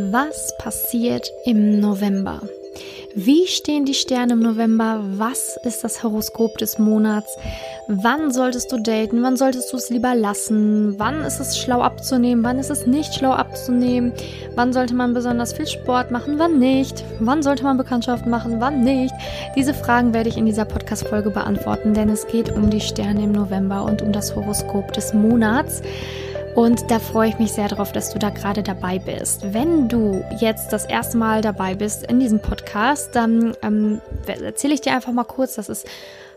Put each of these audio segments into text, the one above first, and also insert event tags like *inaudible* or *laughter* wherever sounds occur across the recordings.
Was passiert im November? Wie stehen die Sterne im November? Was ist das Horoskop des Monats? Wann solltest du daten? Wann solltest du es lieber lassen? Wann ist es schlau abzunehmen? Wann ist es nicht schlau abzunehmen? Wann sollte man besonders viel Sport machen? Wann nicht? Wann sollte man Bekanntschaften machen? Wann nicht? Diese Fragen werde ich in dieser Podcast-Folge beantworten, denn es geht um die Sterne im November und um das Horoskop des Monats. Und da freue ich mich sehr darauf, dass du da gerade dabei bist. Wenn du jetzt das erste Mal dabei bist in diesem Podcast, dann ähm, erzähle ich dir einfach mal kurz, das ist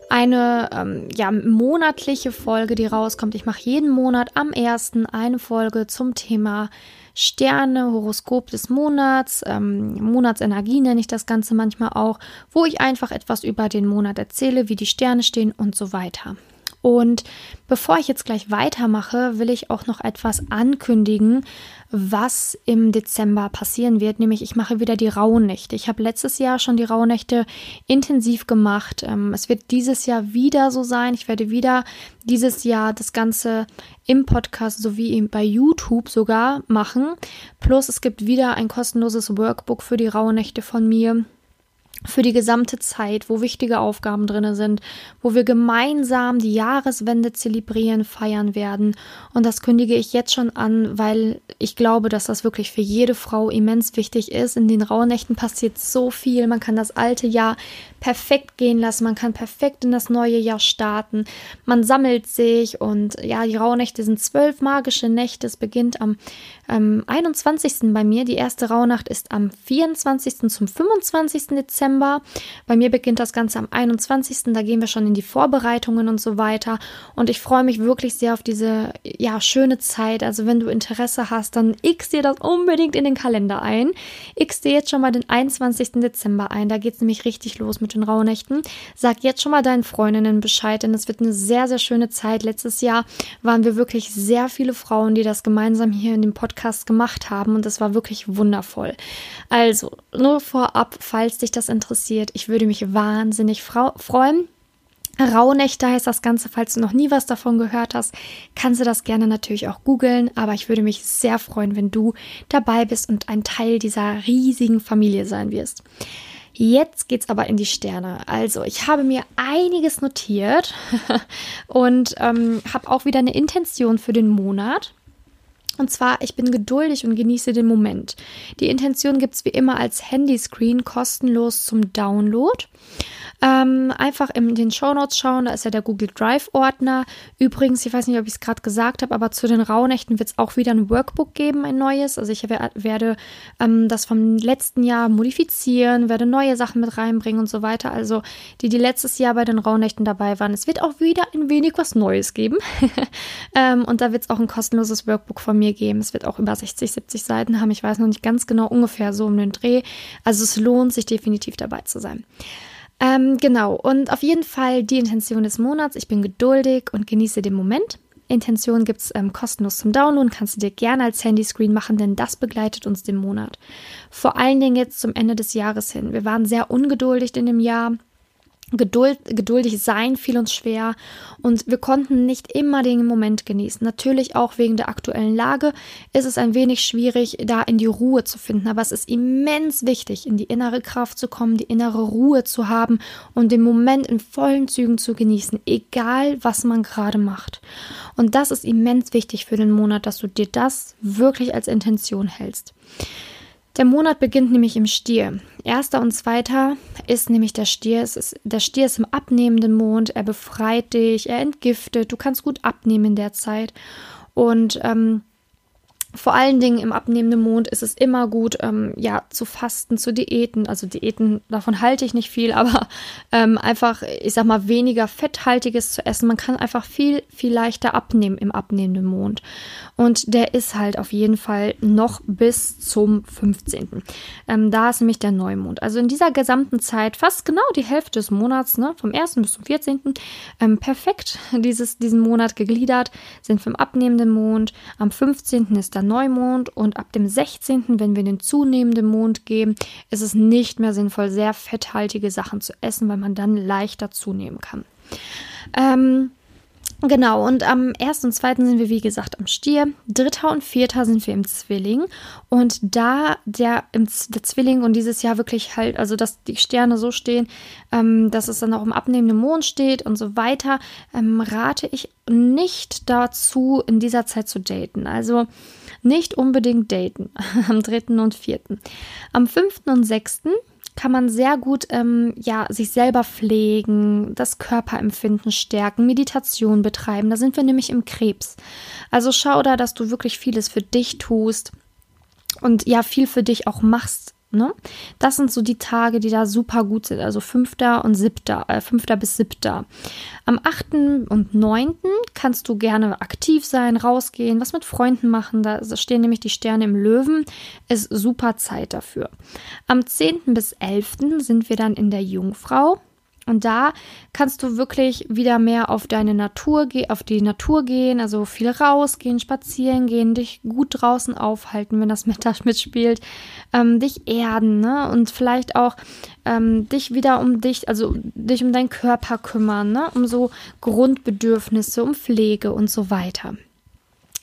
eine ähm, ja, monatliche Folge, die rauskommt. Ich mache jeden Monat am ersten eine Folge zum Thema Sterne, Horoskop des Monats, ähm, Monatsenergie nenne ich das Ganze manchmal auch, wo ich einfach etwas über den Monat erzähle, wie die Sterne stehen und so weiter. Und bevor ich jetzt gleich weitermache, will ich auch noch etwas ankündigen, was im Dezember passieren wird. Nämlich ich mache wieder die Rauhnächte. Ich habe letztes Jahr schon die Rauhnächte intensiv gemacht. Ähm, es wird dieses Jahr wieder so sein. Ich werde wieder dieses Jahr das Ganze im Podcast sowie bei YouTube sogar machen. Plus es gibt wieder ein kostenloses Workbook für die Rauhnächte von mir für die gesamte Zeit, wo wichtige Aufgaben drin sind, wo wir gemeinsam die Jahreswende zelebrieren, feiern werden. Und das kündige ich jetzt schon an, weil ich glaube, dass das wirklich für jede Frau immens wichtig ist. In den Rauhnächten passiert so viel. Man kann das alte Jahr perfekt gehen lassen. Man kann perfekt in das neue Jahr starten. Man sammelt sich und ja, die Rauhnächte sind zwölf magische Nächte. Es beginnt am ähm, 21. bei mir. Die erste Rauhnacht ist am 24. zum 25. Dezember. Bei mir beginnt das Ganze am 21. Da gehen wir schon in die Vorbereitungen und so weiter. Und ich freue mich wirklich sehr auf diese ja, schöne Zeit. Also wenn du Interesse hast, dann x dir das unbedingt in den Kalender ein. X dir jetzt schon mal den 21. Dezember ein. Da geht es nämlich richtig los mit den Rauhnächten. Sag jetzt schon mal deinen Freundinnen Bescheid, denn es wird eine sehr, sehr schöne Zeit. Letztes Jahr waren wir wirklich sehr viele Frauen, die das gemeinsam hier in dem Podcast gemacht haben und das war wirklich wundervoll. Also, nur vorab, falls dich das interessiert, ich würde mich wahnsinnig freuen. Rauhnächte heißt das Ganze, falls du noch nie was davon gehört hast, kannst du das gerne natürlich auch googeln, aber ich würde mich sehr freuen, wenn du dabei bist und ein Teil dieser riesigen Familie sein wirst. Jetzt geht's aber in die Sterne. Also, ich habe mir einiges notiert *laughs* und ähm, habe auch wieder eine Intention für den Monat. Und zwar, ich bin geduldig und genieße den Moment. Die Intention gibt es wie immer als Handyscreen kostenlos zum Download. Ähm, einfach in den Show Notes schauen, da ist ja der Google Drive Ordner. Übrigens, ich weiß nicht, ob ich es gerade gesagt habe, aber zu den Rauhnächten wird es auch wieder ein Workbook geben, ein neues. Also ich werde ähm, das vom letzten Jahr modifizieren, werde neue Sachen mit reinbringen und so weiter. Also die, die letztes Jahr bei den Rauhnächten dabei waren, es wird auch wieder ein wenig was Neues geben. *laughs* ähm, und da wird es auch ein kostenloses Workbook von mir geben. Es wird auch über 60, 70 Seiten haben. Ich weiß noch nicht ganz genau, ungefähr so um den Dreh. Also es lohnt sich definitiv dabei zu sein. Ähm, genau, und auf jeden Fall die Intention des Monats. Ich bin geduldig und genieße den Moment. Intention gibt es ähm, kostenlos zum Download, kannst du dir gerne als Handyscreen machen, denn das begleitet uns den Monat. Vor allen Dingen jetzt zum Ende des Jahres hin. Wir waren sehr ungeduldig in dem Jahr. Geduld, geduldig sein fiel uns schwer und wir konnten nicht immer den Moment genießen. Natürlich auch wegen der aktuellen Lage ist es ein wenig schwierig, da in die Ruhe zu finden. Aber es ist immens wichtig, in die innere Kraft zu kommen, die innere Ruhe zu haben und den Moment in vollen Zügen zu genießen, egal was man gerade macht. Und das ist immens wichtig für den Monat, dass du dir das wirklich als Intention hältst. Der Monat beginnt nämlich im Stier. Erster und zweiter ist nämlich der Stier. Es ist, der Stier ist im abnehmenden Mond. Er befreit dich, er entgiftet. Du kannst gut abnehmen in der Zeit. Und ähm, vor allen Dingen im abnehmenden Mond ist es immer gut, ähm, ja, zu fasten, zu Diäten. Also Diäten, davon halte ich nicht viel, *laughs* aber ähm, einfach, ich sag mal, weniger fetthaltiges zu essen. Man kann einfach viel, viel leichter abnehmen im abnehmenden Mond. Und der ist halt auf jeden Fall noch bis zum 15. Ähm, da ist nämlich der Neumond. Also in dieser gesamten Zeit, fast genau die Hälfte des Monats, ne, vom 1. bis zum 14. Ähm, perfekt *laughs* dieses, diesen Monat gegliedert, sind im abnehmenden Mond. Am 15. ist der Neumond und ab dem 16., wenn wir den zunehmenden Mond gehen, ist es nicht mehr sinnvoll, sehr fetthaltige Sachen zu essen, weil man dann leichter zunehmen kann. Ähm, Genau, und am 1. und 2. sind wir, wie gesagt, am Stier. 3. und 4. sind wir im Zwilling. Und da der, der Zwilling und dieses Jahr wirklich halt, also dass die Sterne so stehen, ähm, dass es dann auch im abnehmenden Mond steht und so weiter, ähm, rate ich nicht dazu, in dieser Zeit zu daten. Also nicht unbedingt daten *laughs* am 3. und 4. Am 5. und 6 kann man sehr gut ähm, ja, sich selber pflegen, das Körperempfinden stärken, Meditation betreiben. Da sind wir nämlich im Krebs. Also schau da, dass du wirklich vieles für dich tust und ja, viel für dich auch machst Ne? Das sind so die Tage, die da super gut sind. Also 5. und 7. Äh, 5. bis 7. Am 8. und 9. kannst du gerne aktiv sein, rausgehen, was mit Freunden machen. Da stehen nämlich die Sterne im Löwen. Ist super Zeit dafür. Am 10. bis 11. sind wir dann in der Jungfrau. Und da kannst du wirklich wieder mehr auf deine Natur, auf die Natur gehen, also viel rausgehen, spazieren gehen, dich gut draußen aufhalten, wenn das *laughs* Mittag mitspielt, ähm, dich erden, ne? Und vielleicht auch ähm, dich wieder um dich, also dich um deinen Körper kümmern, ne? Um so Grundbedürfnisse, um Pflege und so weiter.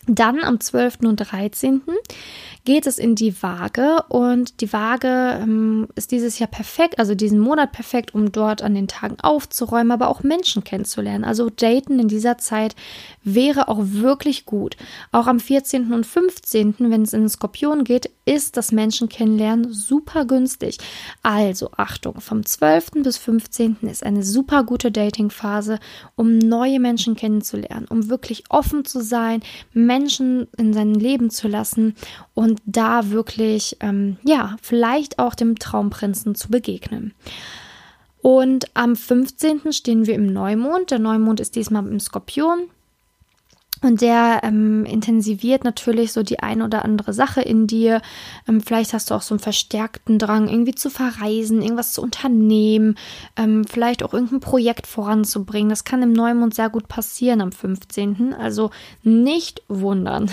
Dann am 12. und 13 geht es in die Waage und die Waage ähm, ist dieses Jahr perfekt, also diesen Monat perfekt, um dort an den Tagen aufzuräumen, aber auch Menschen kennenzulernen. Also daten in dieser Zeit wäre auch wirklich gut. Auch am 14. und 15., wenn es in den Skorpion geht, ist das Menschen kennenlernen super günstig. Also Achtung, vom 12. bis 15. ist eine super gute Datingphase, um neue Menschen kennenzulernen, um wirklich offen zu sein, Menschen in sein Leben zu lassen und da wirklich, ähm, ja, vielleicht auch dem Traumprinzen zu begegnen. Und am 15. stehen wir im Neumond. Der Neumond ist diesmal im Skorpion. Und der ähm, intensiviert natürlich so die ein oder andere Sache in dir. Ähm, vielleicht hast du auch so einen verstärkten Drang, irgendwie zu verreisen, irgendwas zu unternehmen, ähm, vielleicht auch irgendein Projekt voranzubringen. Das kann im Neumond sehr gut passieren am 15. Also nicht wundern.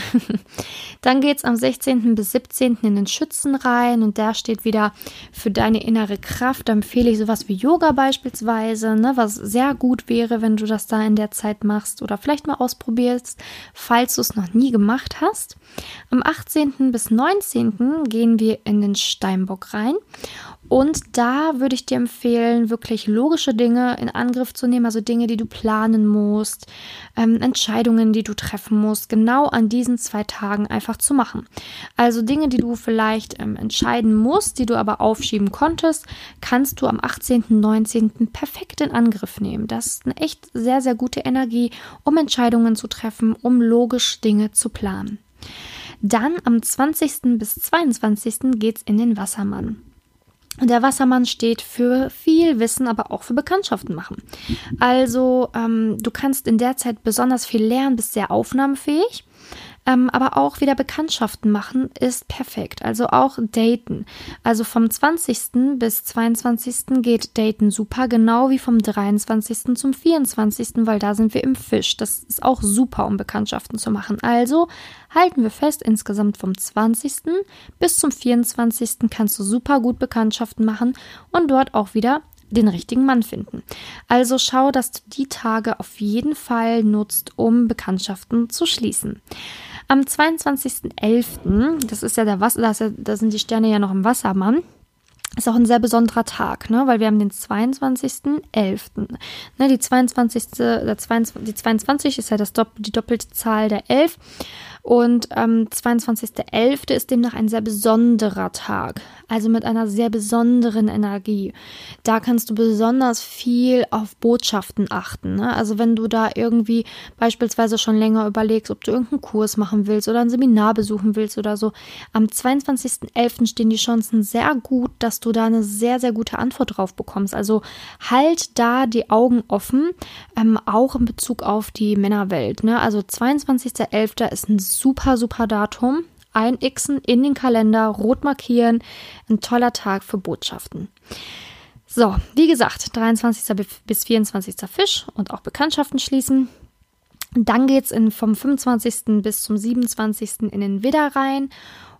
*laughs* Dann geht es am 16. bis 17. in den Schützen rein und der steht wieder für deine innere Kraft. Da empfehle ich sowas wie Yoga beispielsweise, ne, was sehr gut wäre, wenn du das da in der Zeit machst oder vielleicht mal ausprobierst falls du es noch nie gemacht hast. Am 18. bis 19. gehen wir in den Steinbock rein und da würde ich dir empfehlen, wirklich logische Dinge in Angriff zu nehmen, also Dinge, die du planen musst, ähm, Entscheidungen, die du treffen musst, genau an diesen zwei Tagen einfach zu machen. Also Dinge, die du vielleicht ähm, entscheiden musst, die du aber aufschieben konntest, kannst du am 18., 19. perfekt in Angriff nehmen. Das ist eine echt sehr, sehr gute Energie, um Entscheidungen zu treffen, um logisch Dinge zu planen. Dann am 20. bis 22. geht's in den Wassermann. Der Wassermann steht für viel Wissen, aber auch für Bekanntschaften machen. Also ähm, du kannst in der Zeit besonders viel lernen, bist sehr aufnahmefähig ähm, aber auch wieder Bekanntschaften machen ist perfekt. Also auch daten. Also vom 20. bis 22. geht daten super, genau wie vom 23. zum 24., weil da sind wir im Fisch. Das ist auch super, um Bekanntschaften zu machen. Also halten wir fest, insgesamt vom 20. bis zum 24. kannst du super gut Bekanntschaften machen und dort auch wieder den richtigen Mann finden. Also schau, dass du die Tage auf jeden Fall nutzt, um Bekanntschaften zu schließen. Am 22.11., das ist ja der Wasser, da sind die Sterne ja noch im Wassermann, ist auch ein sehr besonderer Tag, ne? weil wir haben den 22.11. Ne? Die 22. Der 22, die 22 ist ja das die doppelte Zahl der 11 und ähm, 22.11. ist demnach ein sehr besonderer Tag, also mit einer sehr besonderen Energie. Da kannst du besonders viel auf Botschaften achten. Ne? Also wenn du da irgendwie beispielsweise schon länger überlegst, ob du irgendeinen Kurs machen willst oder ein Seminar besuchen willst oder so, am 22.11. stehen die Chancen sehr gut, dass du da eine sehr, sehr gute Antwort drauf bekommst. Also halt da die Augen offen, ähm, auch in Bezug auf die Männerwelt. Ne? Also 22.11. ist ein super, super Datum. Einixen in den Kalender, rot markieren. Ein toller Tag für Botschaften. So, wie gesagt, 23. bis 24. Fisch und auch Bekanntschaften schließen. Dann geht es vom 25. bis zum 27. in den Widder rein.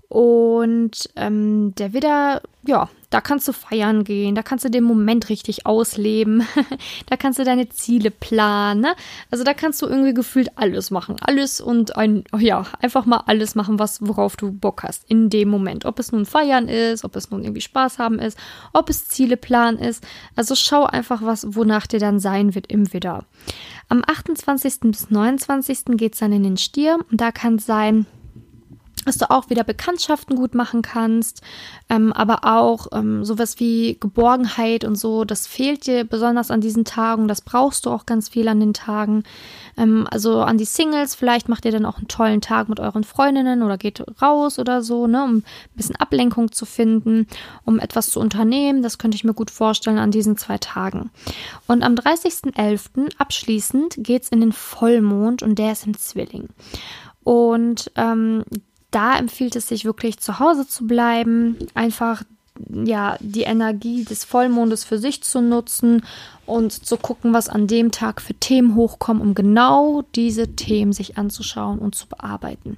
Und ähm, der Widder, ja, da kannst du feiern gehen, da kannst du den Moment richtig ausleben, *laughs* da kannst du deine Ziele planen. Ne? Also da kannst du irgendwie gefühlt alles machen. Alles und ein, ja, einfach mal alles machen, was, worauf du Bock hast in dem Moment. Ob es nun feiern ist, ob es nun irgendwie Spaß haben ist, ob es Ziele planen ist. Also schau einfach, was, wonach dir dann sein wird im Widder. Am 28. bis 29. geht es dann in den Stier und da kann es sein, dass du auch wieder Bekanntschaften gut machen kannst, ähm, aber auch ähm, sowas wie Geborgenheit und so, das fehlt dir besonders an diesen Tagen, das brauchst du auch ganz viel an den Tagen. Ähm, also an die Singles, vielleicht macht ihr dann auch einen tollen Tag mit euren Freundinnen oder geht raus oder so, ne, um ein bisschen Ablenkung zu finden, um etwas zu unternehmen, das könnte ich mir gut vorstellen an diesen zwei Tagen. Und am 30.11. abschließend geht's in den Vollmond und der ist im Zwilling. Und ähm, da empfiehlt es sich wirklich zu Hause zu bleiben, einfach ja die Energie des Vollmondes für sich zu nutzen und zu gucken, was an dem Tag für Themen hochkommen, um genau diese Themen sich anzuschauen und zu bearbeiten.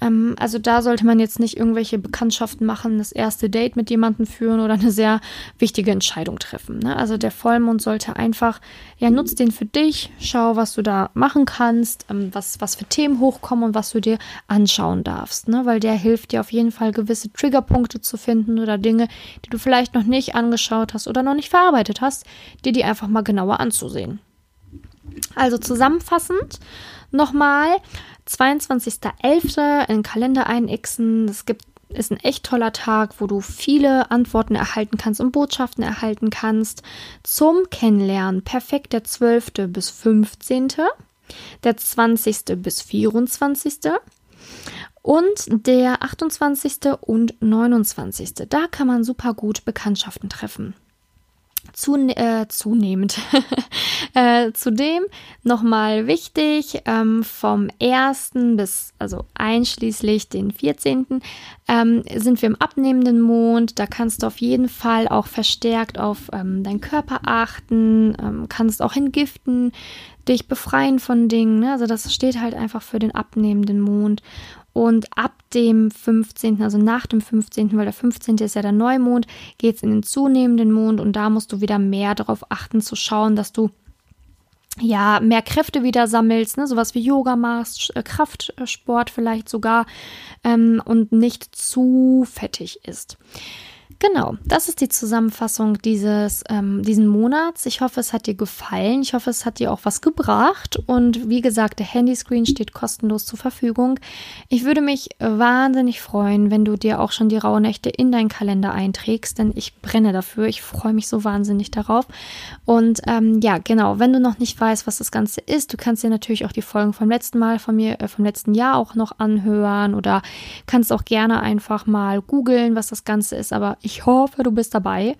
Ähm, also da sollte man jetzt nicht irgendwelche Bekanntschaften machen, das erste Date mit jemandem führen oder eine sehr wichtige Entscheidung treffen. Ne? Also der Vollmond sollte einfach, ja, nutz den für dich, schau, was du da machen kannst, ähm, was, was für Themen hochkommen und was du dir anschauen darfst, ne? weil der hilft dir auf jeden Fall gewisse Triggerpunkte zu finden oder Dinge, die du vielleicht noch nicht angeschaut hast oder noch nicht verarbeitet hast, die dir einfach einfach mal genauer anzusehen. Also zusammenfassend nochmal 22.11. in den Kalender einixen. Das gibt ist ein echt toller Tag, wo du viele Antworten erhalten kannst und Botschaften erhalten kannst zum Kennenlernen. Perfekt der 12. bis 15., der 20. bis 24. und der 28. und 29. Da kann man super gut Bekanntschaften treffen. Zun äh, zunehmend. *laughs* äh, zudem nochmal wichtig, ähm, vom 1. bis, also einschließlich den 14. Ähm, sind wir im abnehmenden Mond. Da kannst du auf jeden Fall auch verstärkt auf ähm, deinen Körper achten, ähm, kannst auch entgiften, dich befreien von Dingen. Ne? Also das steht halt einfach für den abnehmenden Mond. Und ab dem 15., also nach dem 15., weil der 15. ist ja der Neumond, geht es in den zunehmenden Mond und da musst du wieder mehr darauf achten zu schauen, dass du ja mehr Kräfte wieder sammelst, ne? sowas wie Yoga machst, äh, Kraftsport vielleicht sogar ähm, und nicht zu fettig ist. Genau, das ist die Zusammenfassung dieses ähm, diesen Monats. Ich hoffe, es hat dir gefallen. Ich hoffe, es hat dir auch was gebracht. Und wie gesagt, der Handyscreen steht kostenlos zur Verfügung. Ich würde mich wahnsinnig freuen, wenn du dir auch schon die Rauhnächte in deinen Kalender einträgst, denn ich brenne dafür. Ich freue mich so wahnsinnig darauf. Und ähm, ja, genau, wenn du noch nicht weißt, was das Ganze ist, du kannst dir natürlich auch die Folgen vom letzten Mal von mir, äh, vom letzten Jahr auch noch anhören oder kannst auch gerne einfach mal googeln, was das Ganze ist. Aber ich hoffe, du bist dabei.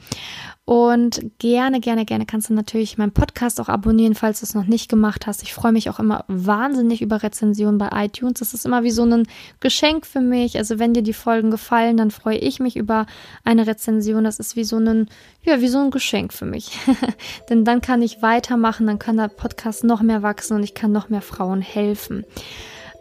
Und gerne, gerne, gerne kannst du natürlich meinen Podcast auch abonnieren, falls du es noch nicht gemacht hast. Ich freue mich auch immer wahnsinnig über Rezensionen bei iTunes. Das ist immer wie so ein Geschenk für mich. Also wenn dir die Folgen gefallen, dann freue ich mich über eine Rezension. Das ist wie so ein, ja, wie so ein Geschenk für mich. *laughs* Denn dann kann ich weitermachen, dann kann der Podcast noch mehr wachsen und ich kann noch mehr Frauen helfen.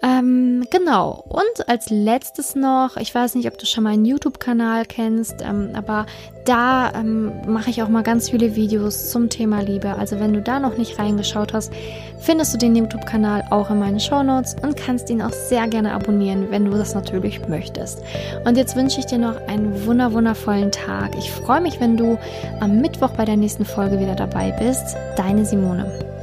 Ähm, genau. Und als letztes noch, ich weiß nicht, ob du schon meinen YouTube-Kanal kennst, ähm, aber da ähm, mache ich auch mal ganz viele Videos zum Thema Liebe. Also wenn du da noch nicht reingeschaut hast, findest du den YouTube-Kanal auch in meinen Show Notes und kannst ihn auch sehr gerne abonnieren, wenn du das natürlich möchtest. Und jetzt wünsche ich dir noch einen wunder wundervollen Tag. Ich freue mich, wenn du am Mittwoch bei der nächsten Folge wieder dabei bist. Deine Simone.